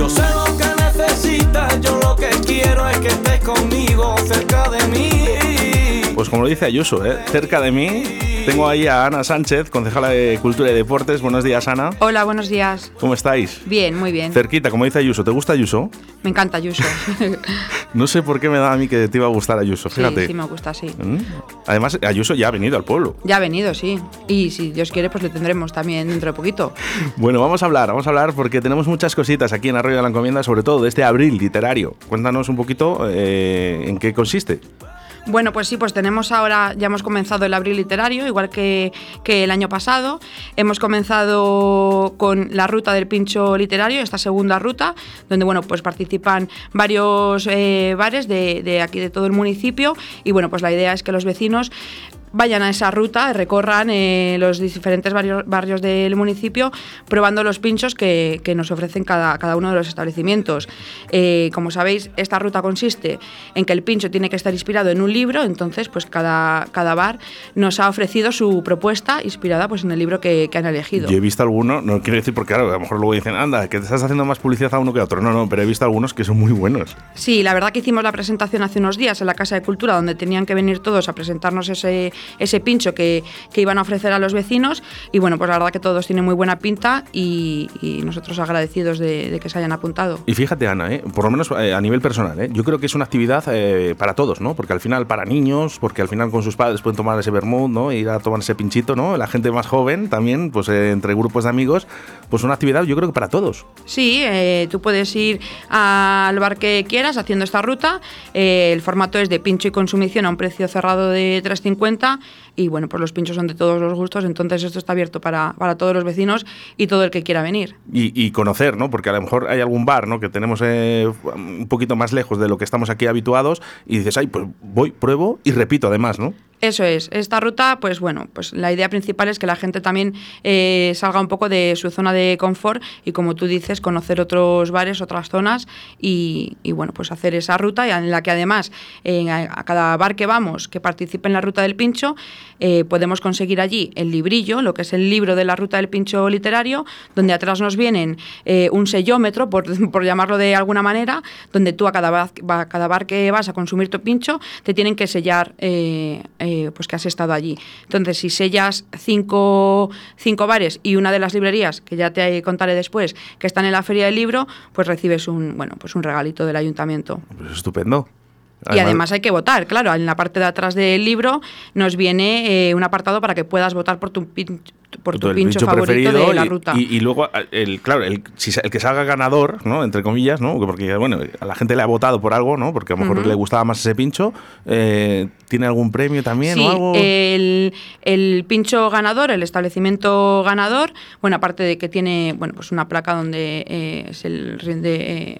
Yo sé lo que necesitas, yo lo que quiero es que estés conmigo, como lo dice Ayuso, ¿eh? cerca de mí tengo ahí a Ana Sánchez, concejala de Cultura y Deportes. Buenos días, Ana. Hola, buenos días. ¿Cómo estáis? Bien, muy bien. Cerquita, como dice Ayuso. ¿Te gusta Ayuso? Me encanta Ayuso. no sé por qué me da a mí que te iba a gustar Ayuso, fíjate. Sí, sí me gusta, sí. ¿Mm? Además, Ayuso ya ha venido al pueblo. Ya ha venido, sí. Y si Dios quiere, pues le tendremos también dentro de poquito. Bueno, vamos a hablar, vamos a hablar porque tenemos muchas cositas aquí en Arroyo de la Encomienda, sobre todo de este abril literario. Cuéntanos un poquito eh, en qué consiste. Bueno, pues sí, pues tenemos ahora, ya hemos comenzado el abril literario, igual que, el año pasado. Hemos comenzado con la ruta del pincho literario, esta segunda ruta, donde bueno, pues participan varios eh, bares de, de aquí de todo el municipio. Y bueno, pues la idea es que los vecinos vayan a esa ruta, recorran eh, los diferentes barrios, del municipio probando los pinchos que, nos ofrecen cada, cada, uno de los establecimientos. Eh, como sabéis, esta ruta consiste en que el pincho tiene que estar inspirado en un libro, entonces pues cada, cada bar nos ha ofrecido su propuesta inspirada pues, en el libro que, han elegido. Yo he visto algunos, no quiero decir porque claro, a lo mejor luego dicen, anda, que te estás haciendo más publicidad a uno que a otro. No, no, pero he visto algunos que son muy buenos. Sí, la verdad que hicimos la presentación hace unos días en la Casa de Cultura, donde tenían que venir todos a presentarnos ese, ese pincho que, iban a ofrecer a los vecinos. Y bueno, pues la verdad que todos tienen muy buena pinta y, nosotros agradecidos de, que se hayan apuntado. Y fíjate, Ana, ¿eh? por lo menos eh, a nivel personal, ¿eh? yo creo que es una actividad para todos, ¿no? Porque al final para niños, porque al final con sus padres pueden tomar ese vermut, ¿no? Ir a tomar ese pinchito, ¿no? La gente más joven también, pues entre grupos de amigos, pues una actividad yo creo que para todos. Sí, tú puedes ir al bar que quieras haciendo esta ruta. el formato es de pincho y consumición a un precio cerrado de 3.50 y bueno, pues los pinchos son de todos los gustos, entonces esto está abierto para, para todos los vecinos y todo el que quiera venir. Y, conocer, ¿no? Porque a lo mejor hay algún bar, ¿no? Que tenemos eh, un poquito más lejos de lo que estamos aquí habituados y dices, ay, pues voy, pruebo y repito además, ¿no? Eso es. Esta ruta, pues bueno, pues la idea principal es que la gente también eh, salga un poco de su zona de confort y, como tú dices, conocer otros bares, otras zonas y, bueno, pues hacer esa ruta en la que además a, cada bar que vamos, que participe en la ruta del pincho, eh, podemos conseguir allí el librillo, lo que es el libro de la ruta del pincho literario, donde atrás nos vienen eh, un sellómetro, por, por, llamarlo de alguna manera, donde tú a cada, bar, a cada bar que vas a consumir tu pincho te tienen que sellar eh, pues que has estado allí. Entonces, si sellas cinco, cinco bares y una de las librerías, que ya te contaré después, que están en la feria del libro, pues recibes un, bueno, pues un regalito del ayuntamiento. Estupendo. Y además hay que votar, claro, en la parte de atrás del libro nos viene eh, un apartado para que puedas votar por tu, por tu pincho, favorito de la ruta. Y, luego, el, claro, el, el, que salga ganador, ¿no? Entre comillas, ¿no? Porque, bueno, a la gente le ha votado por algo, ¿no? Porque a lo mejor le gustaba más ese pincho. Eh, ¿Tiene algún premio también o algo? El, el pincho ganador, el establecimiento ganador, bueno, aparte de que tiene, bueno, pues una placa donde eh, se rinde...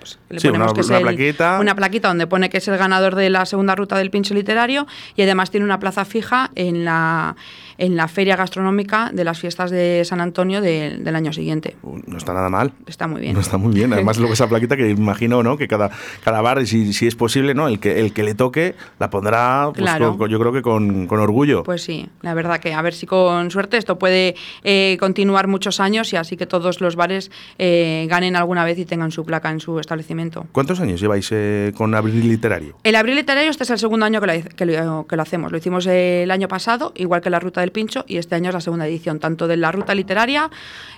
Pues, le ponemos que es plaquita. una plaquita donde pone que es el ganador de la segunda ruta del pincho literario y además tiene una plaza fija en la en la feria gastronómica de las fiestas de San Antonio del año siguiente. No está nada mal. Está muy bien. No está muy bien. Además, luego esa plaquita que imagino ¿no? que cada, cada bar, si, si es posible, ¿no? el, que, el que le toque la pondrá, pues, yo creo que con, con, orgullo. Pues sí, la verdad que a ver si con suerte esto puede eh, continuar muchos años y así que todos los bares eh, ganen alguna vez y tengan su placa en su establecimiento. ¿Cuántos años lleváis eh, con Abril Literario? El Abril Literario este es el segundo año que lo, que lo, que lo hacemos. Lo hicimos el año pasado, igual que la Ruta del Pincho y este año es la segunda edición, tanto de la ruta literaria,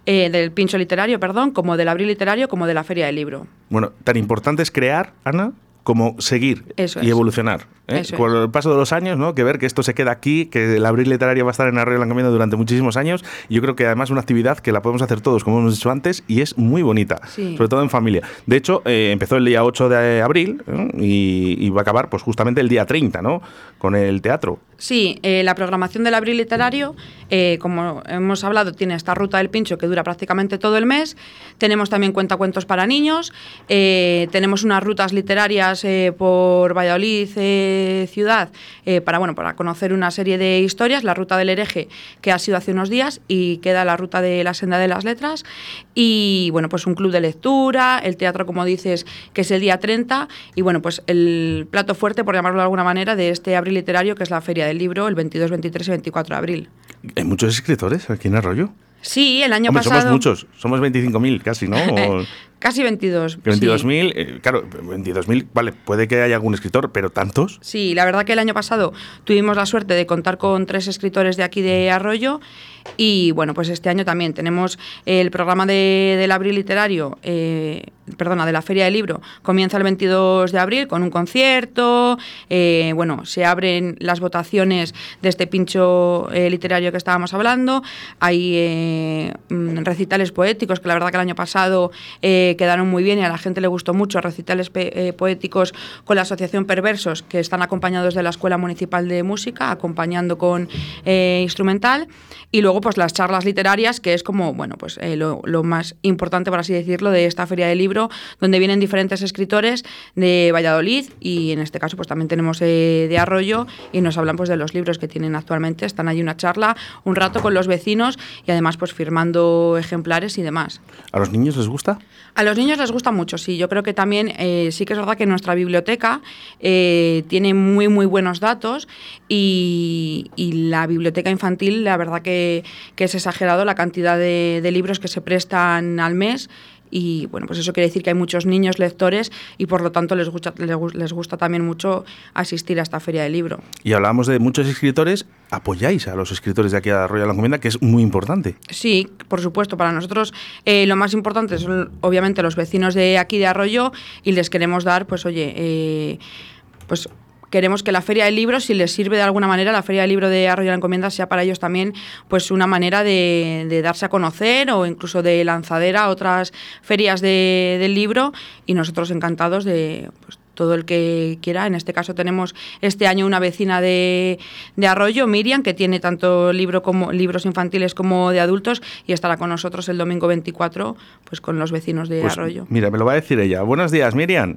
eh, del pincho literario, perdón, como del abril literario, como de la feria del libro. Bueno, tan importante es crear, Ana, como seguir y evolucionar. ¿eh? Con el paso de los años, ¿no? que ver que esto se queda aquí, que el abril literario va a estar en Arroyo Blanco durante muchísimos años. Y yo creo que además es una actividad que la podemos hacer todos, como hemos dicho antes, y es muy bonita, sobre todo en familia. De hecho, eh, empezó el día 8 de abril ¿eh? y, va a acabar pues justamente el día 30, ¿no? con el teatro. Sí, la programación del abril literario, como hemos hablado, tiene esta ruta del pincho que dura prácticamente todo el mes. Tenemos también cuentacuentos para niños, tenemos unas rutas literarias por Valladolid, ciudad eh, para, bueno, para conocer una serie de historias, la ruta del hereje que ha sido hace unos días y queda la ruta de la senda de las letras y bueno, pues un club de lectura, el teatro como dices que es el día 30 y bueno, pues el plato fuerte por llamarlo de alguna manera de este abril literario que es la feria del libro el 22, 23 y 24 de abril. ¿Hay muchos escritores aquí en Arroyo? Sí, el año pasado. Somos muchos, somos 25.000 casi, ¿no? Casi 22. 22.000, eh, claro, 22.000, vale, puede que haya algún escritor, pero ¿tantos? Sí, la verdad que el año pasado tuvimos la suerte de contar con tres escritores de aquí de Arroyo y bueno, pues este año también tenemos el programa de, del abril literario, eh, perdona, de la Feria del Libro, comienza el 22 de abril con un concierto, eh, bueno, se abren las votaciones de este pincho eh, literario que estábamos hablando, hay mm, recitales poéticos que la verdad que el año pasado quedaron muy bien y a la gente le gustó mucho, recitales poéticos con la Asociación Perversos que están acompañados de la Escuela Municipal de Música, acompañando con instrumental y luego pues las charlas literarias, que es como, bueno, pues eh, lo, más importante, por así decirlo, de esta feria de libro, donde vienen diferentes escritores de Valladolid y en este caso pues también tenemos eh, de Arroyo y nos hablan pues de los libros que tienen actualmente. Están allí una charla, un rato con los vecinos y además pues firmando ejemplares y demás. ¿A los niños les gusta? A los niños les gusta mucho, sí. Yo creo que también eh, sí que es verdad que nuestra biblioteca tiene muy, muy buenos datos y, y la biblioteca infantil, la verdad que que es exagerado la cantidad de, libros que se prestan al mes y bueno, pues eso quiere decir que hay muchos niños lectores y por lo tanto les gusta, les gusta también mucho asistir a esta feria del libro. Y hablamos de muchos escritores, apoyáis a los escritores de aquí a Arroyo de la Encomienda, que es muy importante. Sí, por supuesto, para nosotros eh, lo más importante son obviamente los vecinos de aquí de Arroyo y les queremos dar, pues oye, eh, pues queremos que la Feria del Libro, si les sirve de alguna manera, la Feria del Libro de Arroyo de la Encomienda sea para ellos también pues una manera de, darse a conocer o incluso de lanzadera a otras ferias del libro y nosotros encantados de pues, todo el que quiera. En este caso tenemos este año una vecina de, Arroyo, Miriam, que tiene tanto libro como, libros infantiles como de adultos y estará con nosotros el domingo 24 pues con los vecinos de pues Arroyo. Mira, me lo va a decir ella. Buenos días, Miriam.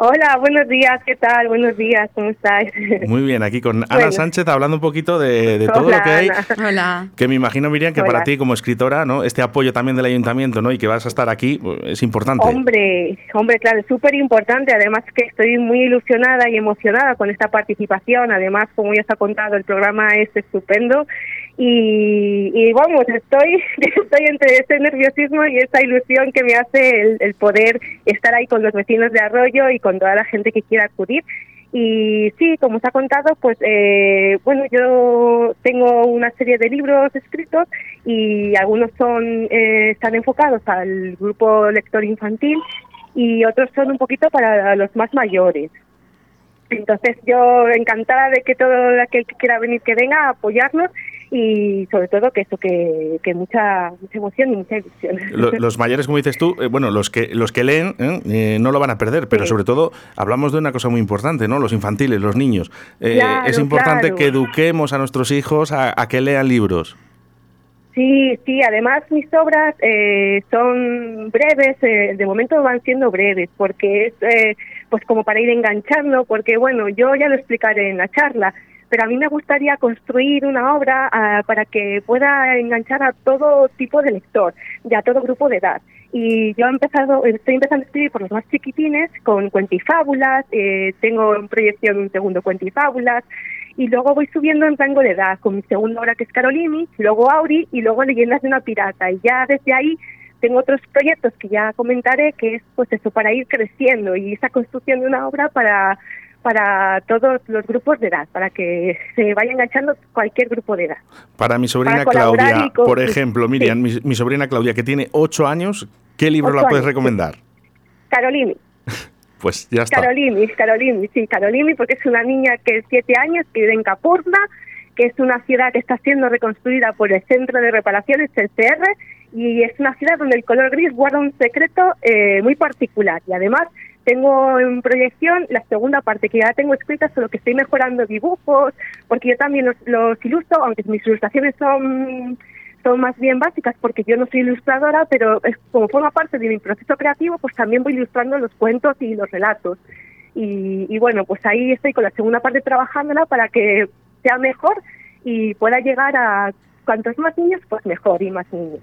Hola, buenos días, ¿qué tal? Buenos días, ¿cómo estáis? Muy bien, aquí con Ana Sánchez hablando un poquito de, todo lo que hay. Hola. Que me imagino, Miriam, que para ti como escritora, ¿no? Este apoyo también del ayuntamiento, ¿no? Y que vas a estar aquí, pues, es importante. Hombre, hombre, claro, súper importante. Además que estoy muy ilusionada y emocionada con esta participación. Además, como ya se ha contado, el programa es estupendo y, vamos, estoy, estoy entre ese nerviosismo y esa ilusión que me hace el, poder estar ahí con los vecinos de Arroyo y con toda la gente que quiera acudir. Y sí, como os ha contado, pues eh, bueno, yo tengo una serie de libros escritos y algunos son eh, están enfocados al grupo lector infantil y otros son un poquito para los más mayores. Entonces yo encantada de que todo aquel que quiera venir que venga a apoyarnos y sobre todo que eso que, que mucha mucha emoción y mucha ilusión. Los, mayores como dices tú eh, bueno los que los que leen ¿eh? Eh, no lo van a perder pero sobre todo hablamos de una cosa muy importante no los infantiles los niños. Es importante que eduquemos a nuestros hijos a, que lean libros Sí, sí, además mis obras son breves, de momento van siendo breves, porque es pues como para ir enganchando, porque bueno, yo ya lo explicaré en la charla, pero a mí me gustaría construir una obra ah, para que pueda enganchar a todo tipo de lector y a todo grupo de edad. Y yo he empezado, estoy empezando a escribir por los más chiquitines con cuentifábulas, eh, tengo en proyección un segundo cuentifábulas, y luego voy subiendo en rango de edad con mi segunda obra que es Carolini, luego Auri y luego Leyendas de una pirata. Y ya desde ahí tengo otros proyectos que ya comentaré, que es pues eso, para ir creciendo y esa construcción de una obra para para todos los grupos de edad, para que se vaya enganchando cualquier grupo de edad. Para mi sobrina Claudia, por ejemplo, Miriam, mi, sobrina Claudia, que tiene ocho años, ¿qué libro la puedes recomendar? Carolini. pues ya está. Carolini, Carolini, sí, Carolini, porque es una niña que es siete años, que vive en Capurna, que es una ciudad que está siendo reconstruida por el Centro de Reparaciones, el CR, y es una ciudad donde el color gris guarda un secreto eh, muy particular. Y además tengo en proyección la segunda parte que ya tengo escrita, solo que estoy mejorando dibujos, porque yo también los, ilustro, aunque mis ilustraciones son son más bien básicas porque yo no soy ilustradora, pero es, como forma parte de mi proceso creativo, pues también voy ilustrando los cuentos y los relatos. Y, y bueno, pues ahí estoy con la segunda parte trabajándola para que sea mejor y pueda llegar a cuantos más niños, pues mejor y más niños.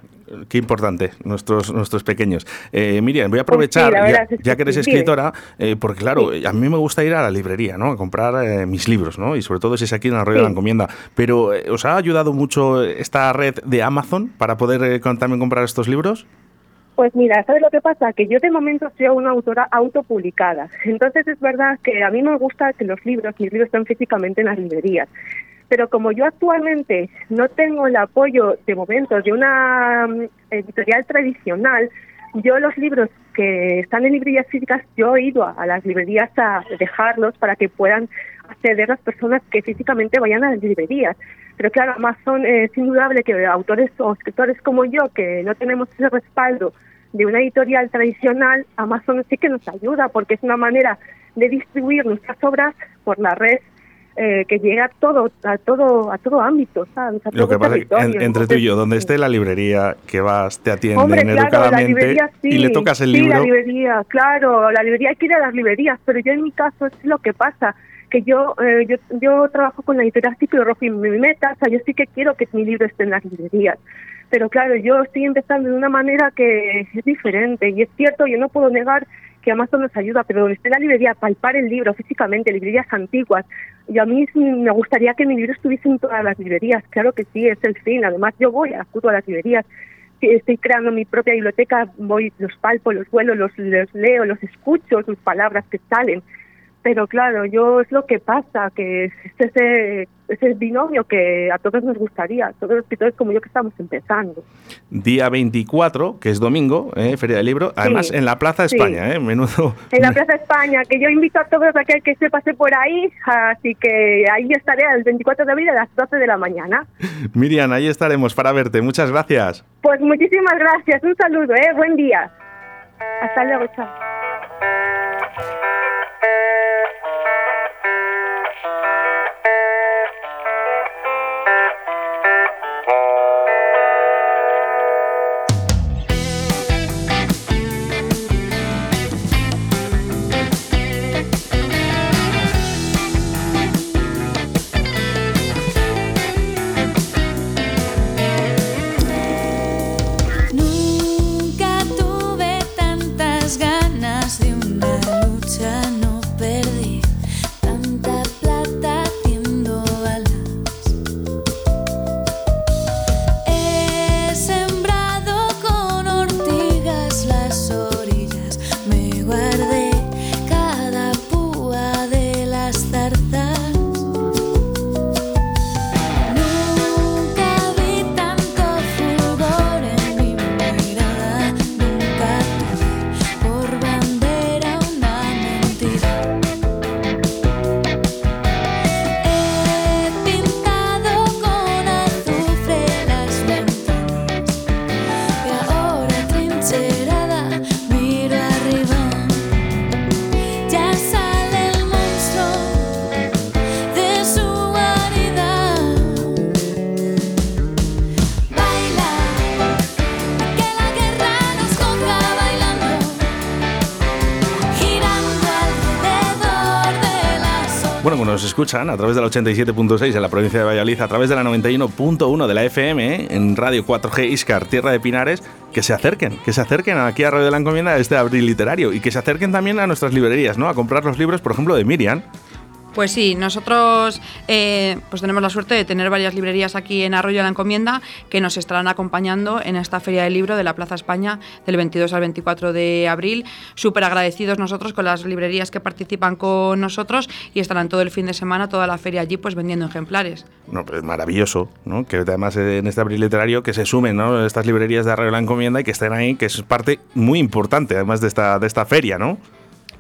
Qué importante, nuestros, nuestros pequeños. Eh, Miriam, voy a pues aprovechar, ya, que eres escritora, eh, porque claro, a mí me gusta ir a la librería, ¿no? A comprar eh, mis libros, ¿no? Y sobre todo si es aquí en Arroyo de la Encomienda. Pero, ¿os ha ayudado mucho esta red de Amazon para poder también comprar estos libros? Pues mira, ¿sabes lo que pasa? Que yo de momento soy una autora autopublicada. Entonces es verdad que a mí me gusta que los libros, mis libros estén físicamente en las librerías. Pero como yo actualmente no tengo el apoyo de momento de una mm, editorial tradicional, yo los libros que están en librerías físicas, yo he ido a, las librerías a dejarlos para que puedan acceder las personas que físicamente vayan a las librerías. Pero claro, Amazon es indudable que autores o escritores como yo, que no tenemos ese respaldo de una editorial tradicional, Amazon sí que nos ayuda porque es una manera de distribuir nuestras obras por la red eh, que llega a todo, a todo, a todo ámbito, ¿sabes? Lo que pasa es que entre tú y yo, donde esté la librería que vas, te atienden educadamente y le tocas el libro. Sí, la librería, claro, la librería hay que ir a las librerías, pero yo en mi caso es lo que pasa que yo, eh, yo yo trabajo con la editorial Ciclo Rojo y mi meta, o sea, yo sí que quiero que mi libro esté en las librerías. Pero claro, yo estoy empezando de una manera que es diferente y es cierto, yo no puedo negar que Amazon nos ayuda, pero donde esté la librería, palpar el libro físicamente, librerías antiguas. Y a mí me gustaría que mi libro estuviese en todas las librerías, claro que sí, es el fin. Además, yo voy, acudo a las librerías, estoy creando mi propia biblioteca, voy, los palpo, los vuelo, los, los leo, los escucho, sus palabras que salen. Pero claro, yo es lo que pasa, que es ese, ese binomio que a todos nos gustaría, todos los escritores como yo que estamos empezando. Día 24, que es domingo, ¿eh? Feria del Libro, además en la Plaza España, ¿eh? menudo. En la Plaza España, que yo invito a todos a que, que se pase por ahí, así que ahí estaré el 24 de abril a las 12 de la mañana. Miriam, ahí estaremos para verte, muchas gracias. Pues muchísimas gracias, un saludo, ¿eh? buen día. Hasta luego, chao. Escuchan a través de la 87.6 en la provincia de Valladolid, a través de la 91.1 de la FM ¿eh? en Radio 4G Iscar, Tierra de Pinares, que se acerquen, que se acerquen aquí a Radio de la Encomienda este abril literario y que se acerquen también a nuestras librerías, ¿no? A comprar los libros, por ejemplo, de Miriam. Pues sí, nosotros eh, pues tenemos la suerte de tener varias librerías aquí en Arroyo de la Encomienda que nos estarán acompañando en esta Feria del Libro de la Plaza España del 22 al 24 de abril. Súper agradecidos nosotros con las librerías que participan con nosotros y estarán todo el fin de semana, toda la feria allí, pues vendiendo ejemplares. No, pues maravilloso, ¿no? Que además en este abril literario que se sumen ¿no? estas librerías de Arroyo de la Encomienda y que estén ahí, que es parte muy importante además de esta, de esta feria, ¿no?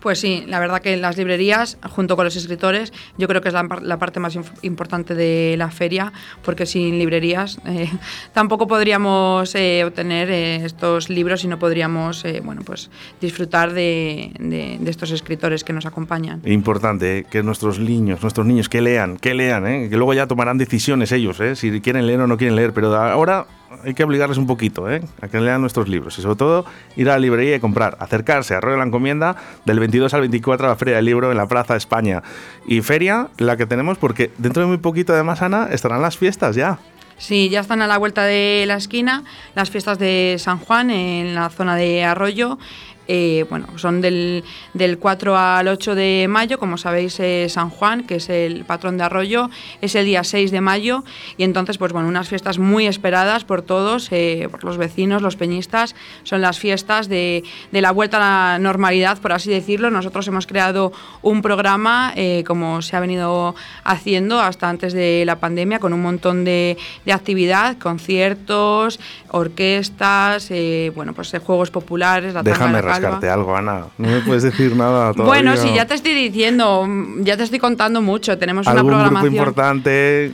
Pues sí, la verdad que las librerías, junto con los escritores, yo creo que es la, parte más importante de la feria, porque sin librerías eh, tampoco podríamos eh, obtener eh, estos libros y no podríamos bueno, pues, disfrutar de, estos escritores que nos acompañan. Importante que nuestros niños, nuestros niños, que lean, que lean, que luego ya tomarán decisiones ellos, si quieren leer o no quieren leer, pero ahora hay que obligarles un poquito ¿eh? a que lean nuestros libros y sobre todo ir a la librería y comprar, acercarse a Rollo la Encomienda del 22 al 24 a la Feria del Libro en la Plaza España. Y feria la que tenemos porque dentro de muy poquito además, Ana, estarán las fiestas ya. Sí, ya están a la vuelta de la esquina las fiestas de San Juan en la zona de Arroyo. Eh, bueno, son del, del, 4 al 8 de mayo, como sabéis, eh, San Juan, que es el patrón de Arroyo, es el día 6 de mayo y entonces, pues bueno, unas fiestas muy esperadas por todos, eh, por los vecinos, los peñistas, son las fiestas de, de, la vuelta a la normalidad, por así decirlo. Nosotros hemos creado un programa, como se ha venido haciendo hasta antes de la pandemia, con un montón de, de actividad, conciertos, orquestas, bueno, pues juegos populares, la Déjame algo, Ana. No me puedes decir nada todavía. Bueno, sí, ya te estoy diciendo, ya te estoy contando mucho. Tenemos una programación. Grupo importante.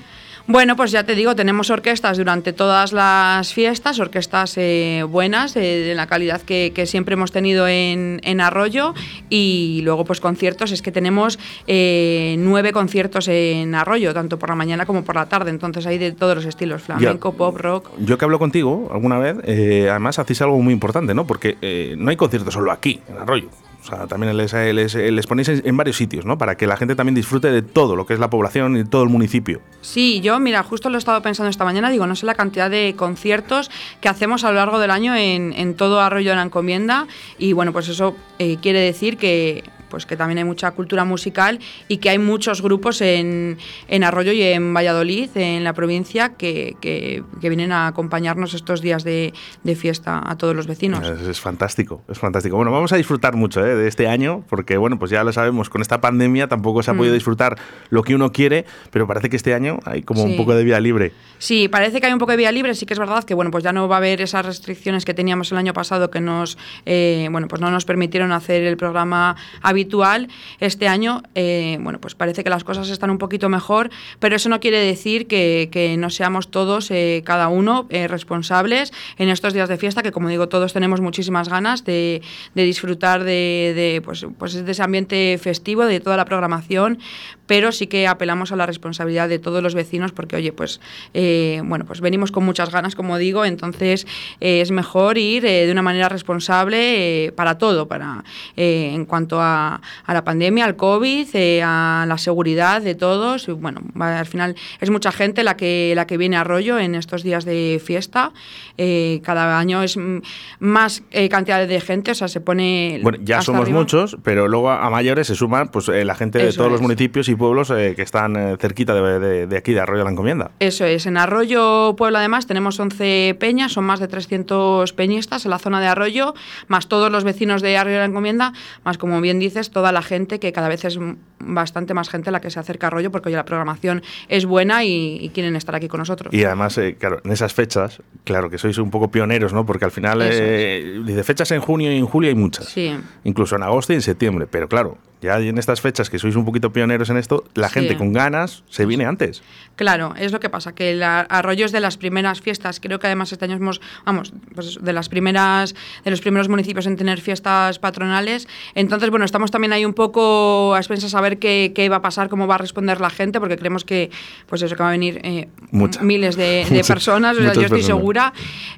Bueno, pues ya te digo, tenemos orquestas durante todas las fiestas, orquestas eh, buenas, eh, de la calidad que, siempre hemos tenido en, Arroyo, y luego pues conciertos, es que tenemos eh, nueve conciertos en Arroyo, tanto por la mañana como por la tarde, entonces hay de todos los estilos, flamenco, pop, rock. Yo que hablo contigo alguna vez, además hacéis algo muy importante, ¿no? Porque no hay conciertos solo aquí, en Arroyo. O sea, también les, les, ponéis en varios sitios, ¿no? Para que la gente también disfrute de todo lo que es la población y todo el municipio. Sí, yo, mira, justo lo he estado pensando esta mañana, digo, no sé la cantidad de conciertos que hacemos a lo largo del año en, en todo Arroyo de la Encomienda y bueno, pues eso eh, quiere decir que pues que también hay mucha cultura musical y que hay muchos grupos en, en Arroyo y en Valladolid, en la provincia, que, que, vienen a acompañarnos estos días de, de, fiesta a todos los vecinos. Es, fantástico, es fantástico. Bueno, vamos a disfrutar mucho ¿eh? de este año, porque bueno, pues ya lo sabemos, con esta pandemia tampoco se ha podido mm. disfrutar lo que uno quiere, pero parece que este año hay como un poco de vía libre. Sí, parece que hay un poco de vía libre, sí que es verdad que bueno, pues ya no va a haber esas restricciones que teníamos el año pasado que nos, eh, bueno, pues no nos permitieron hacer el programa habitual habitual. Este año, eh, bueno, pues parece que las cosas están un poquito mejor, pero eso no quiere decir que, no seamos todos, eh, cada uno, eh, responsables en estos días de fiesta, que como digo, todos tenemos muchísimas ganas de, disfrutar de, pues, pues, de ese ambiente festivo, de toda la programación, pero sí que apelamos a la responsabilidad de todos los vecinos porque, oye, pues, bueno, pues venimos con muchas ganas, como digo, entonces es mejor ir de una manera responsable para todo, para en cuanto a, a, la pandemia, al COVID, eh, a la seguridad de todos. Y, bueno, al final es mucha gente la que, la que viene a rollo en estos días de fiesta. Eh, cada año es más eh, cantidad de gente, o sea, se pone... Bueno, ya somos muchos, pero luego a mayores se suman pues la gente de todos los municipios y pueblos que están cerquita de, de, aquí, de Arroyo la Encomienda. Eso es, en Arroyo Pueblo además tenemos 11 peñas, son más de 300 peñistas en la zona de Arroyo, más todos los vecinos de Arroyo la Encomienda, más como bien dices, toda la gente, que cada vez es bastante más gente la que se acerca a rollo, porque hoy la programación es buena y, quieren estar aquí con nosotros. Y además, eh, claro, en esas fechas, claro que sois un poco pioneros, ¿no? Porque al final, eh, dice fechas en junio y en julio hay muchas. Sí. Incluso en agosto y en septiembre, pero claro, ya en estas fechas que sois un poquito pioneros en la gente con ganas se viene antes. Claro, es lo que pasa, que el arroyo es de las primeras fiestas, creo que además este año hemos, vamos, pues de las primeras, de los primeros municipios en tener fiestas patronales, entonces bueno, estamos también ahí un poco a expensas a ver qué, qué va a pasar, cómo va a responder la gente, porque creemos que, pues eso, que va a venir eh, miles de, personas, yo estoy segura,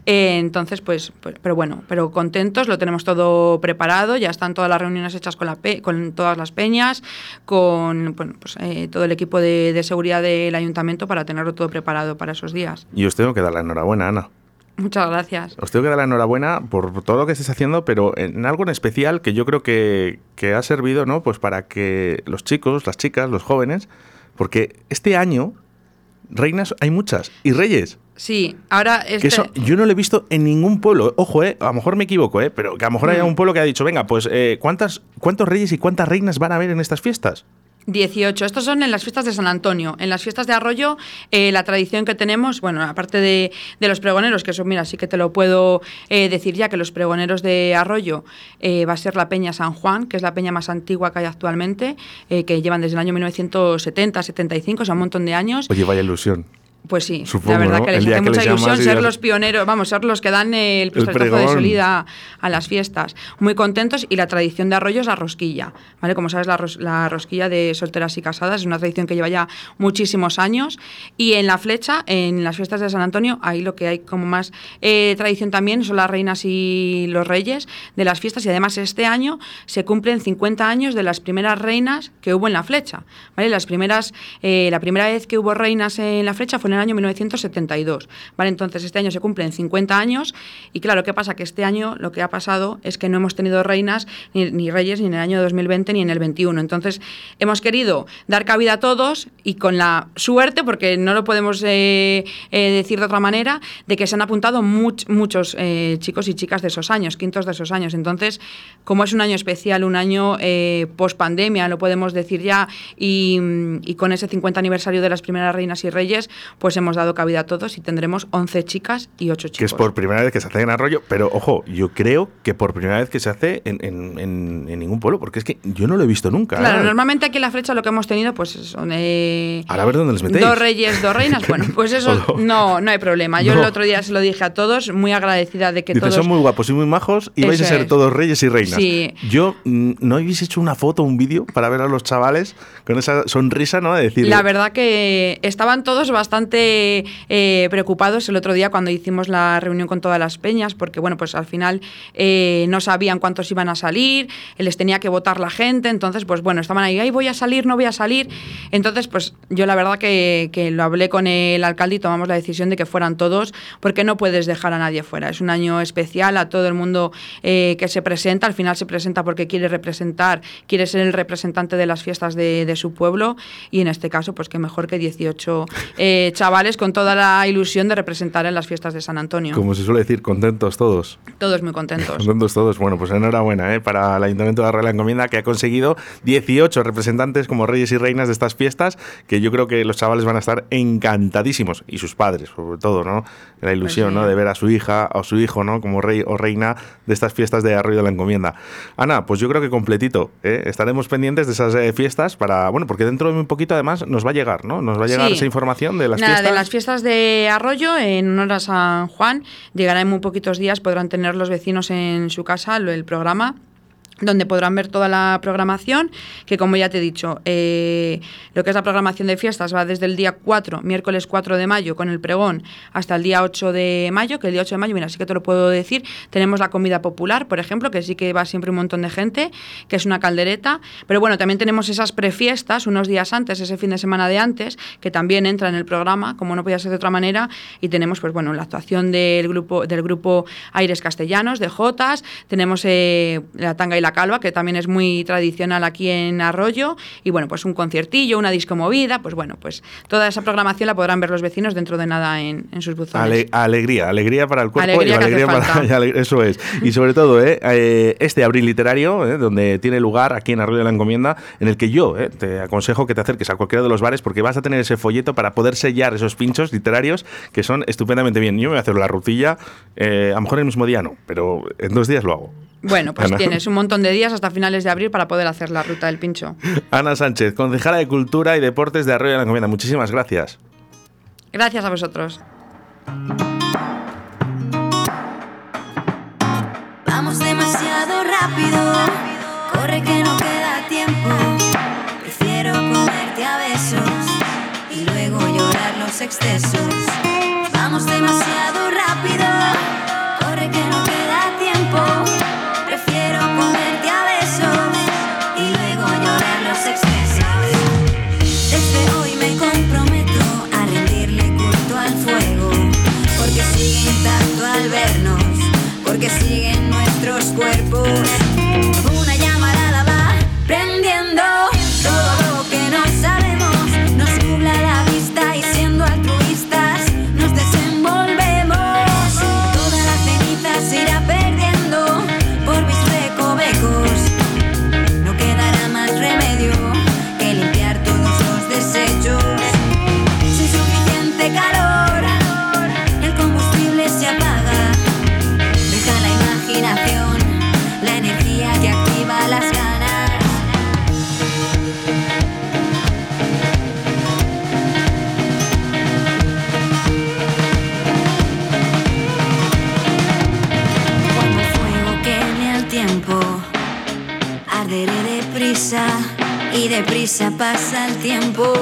eh, entonces pues, pues, pero bueno, pero contentos, lo tenemos todo preparado, ya están todas las reuniones hechas con, la con todas las peñas, con pues, eh, todo el equipo de, seguridad del ayuntamiento para tenerlo todo preparado para esos días. Y os tengo que dar la enhorabuena, Ana. Muchas gracias. Os tengo que dar la enhorabuena por todo lo que estáis haciendo, pero en algo en especial que yo creo que, que ha servido ¿no? pues para que los chicos, las chicas, los jóvenes, porque este año reinas hay muchas y reyes. Sí, ahora este... yo no lo he visto en ningún pueblo. Ojo, eh, a lo mejor me equivoco, eh, pero que a lo mejor haya mm. un pueblo que ha dicho, venga, pues eh, ¿cuántas, ¿cuántos reyes y cuántas reinas van a haber en estas fiestas? 18. Estos son en las fiestas de San Antonio. En las fiestas de Arroyo, eh, la tradición que tenemos, bueno, aparte de, los pregoneros, que eso, mira, sí que te lo puedo eh, decir ya, que los pregoneros de Arroyo eh, va a ser la Peña San Juan, que es la peña más antigua que hay actualmente, que llevan desde el año 1970, 75, o sea, un montón de años. Oye, vaya ilusión. Pues sí, la verdad que les hace mucha ilusión ser los pioneros, vamos, ser los que dan el pistoletazo de salida a las fiestas. Muy contentos y la tradición de Arroyo es la rosquilla, ¿vale? Como sabes, la, rosquilla de solteras y casadas es una tradición que lleva ya muchísimos años. Y en la flecha, en las fiestas de San Antonio, ahí lo que hay como más eh, tradición también son las reinas y los reyes de las fiestas y además este año se cumplen 50 años de las primeras reinas que hubo en la flecha, ¿vale? Las primeras, eh, la primera vez que hubo reinas en la flecha fue en el año 1972. ¿vale? Entonces, este año se cumplen 50 años y claro, ¿qué pasa? Que este año lo que ha pasado es que no hemos tenido reinas ni, reyes ni en el año 2020 ni en el 21. Entonces, hemos querido dar cabida a todos y con la suerte, porque no lo podemos eh, eh, decir de otra manera, de que se han apuntado muchos eh, chicos y chicas de esos años, quintos de esos años. Entonces, como es un año especial, un año post pandemia, lo podemos decir ya, y, y con ese 50 aniversario de las primeras reinas y reyes, pues hemos dado cabida a todos y tendremos 11 chicas y 8 chicos. Que es por primera vez que se hace en Arroyo, pero ojo, yo creo que por primera vez que se hace en, en, ningún pueblo, porque es que yo no lo he visto nunca. Claro, ¿eh? normalmente aquí en la flecha lo que hemos tenido, pues son. Eh, a ver dónde les metéis. Dos reyes, dos reinas. bueno, pues eso no, no hay problema. Yo el otro día se lo dije a todos, muy agradecida de que todos. Son muy guapos y muy majos y vais a ser todos reyes y reinas. Sí. Yo, mm, ¿no habéis hecho una foto, un vídeo para ver a los chavales con esa sonrisa, ¿no? De decir. La verdad que estaban todos bastante eh, preocupados el otro día cuando hicimos la reunión con todas las peñas, porque bueno, pues al final eh, no sabían cuántos iban a salir, les tenía que votar la gente, entonces pues bueno, estaban ahí, ay, voy a salir, no voy a salir. Entonces, pues yo la verdad que, que lo hablé con el alcalde y tomamos la decisión de que fueran todos, porque no puedes dejar a nadie fuera. Es un año especial a todo el mundo eh, que se presenta, al final se presenta porque quiere representar, quiere ser el representante de las fiestas de, de su pueblo y en este caso, pues que mejor que 18 eh, chavales con toda la ilusión de representar en las fiestas de San Antonio. Como se suele decir, contentos todos. Todos muy contentos. contentos todos. Bueno, pues enhorabuena ¿eh? para el Ayuntamiento de la Encomienda que ha conseguido 18 representantes como reyes y reinas de estas fiestas, que yo creo que los chavales van a estar encantadísimos y sus padres, sobre todo, ¿no? La ilusión, pues ¿no? De ver a su hija o su hijo, ¿no? Como rey o reina de estas fiestas de Arroyo de la Encomienda. Ana, pues yo creo que completito. ¿eh? Estaremos pendientes de esas eh, fiestas para, bueno, porque dentro de un poquito además nos va a llegar, ¿no? Nos va a llegar esa información de las Nada, fiestas. de las fiestas de Arroyo en honor a San Juan. Llegará en muy poquitos días, podrán tener los vecinos en su casa el programa donde podrán ver toda la programación, que como ya te he dicho, eh, lo que es la programación de fiestas va desde el día 4, miércoles 4 de mayo, con el pregón, hasta el día 8 de mayo, que el día 8 de mayo, mira, sí que te lo puedo decir, tenemos la comida popular, por ejemplo, que sí que va siempre un montón de gente, que es una caldereta, pero bueno, también tenemos esas prefiestas, unos días antes, ese fin de semana de antes, que también entra en el programa, como no podía ser de otra manera, y tenemos, pues bueno, la actuación del grupo, del grupo Aires Castellanos, de Jotas, tenemos eh, la tanga y la calva, que también es muy tradicional aquí en Arroyo, y bueno, pues un conciertillo, una disco movida, pues bueno, pues toda esa programación la podrán ver los vecinos dentro de nada en, sus buzones. alegría, alegría para el cuerpo y alegría para... eso es. Y sobre todo, ¿eh? Eh, este abril literario, ¿eh? donde tiene lugar aquí en Arroyo de la Encomienda, en el que yo te aconsejo que te acerques a cualquiera de los bares porque vas a tener ese folleto para poder sellar esos pinchos literarios que son estupendamente bien. Yo me voy a hacer la rutilla, a lo mejor el mismo día no, pero en dos días lo hago. Bueno, pues tienes un montón de días hasta finales de abril para poder hacer la ruta del pincho. Ana Sánchez, concejala de Cultura y Deportes de Arroyo de la Encomienda. Muchísimas gracias. Gracias a vosotros. Vamos demasiado rápido, corre que no queda tiempo. Prefiero comerte a besos y luego llorar los excesos. Vamos demasiado rápido, tiempo.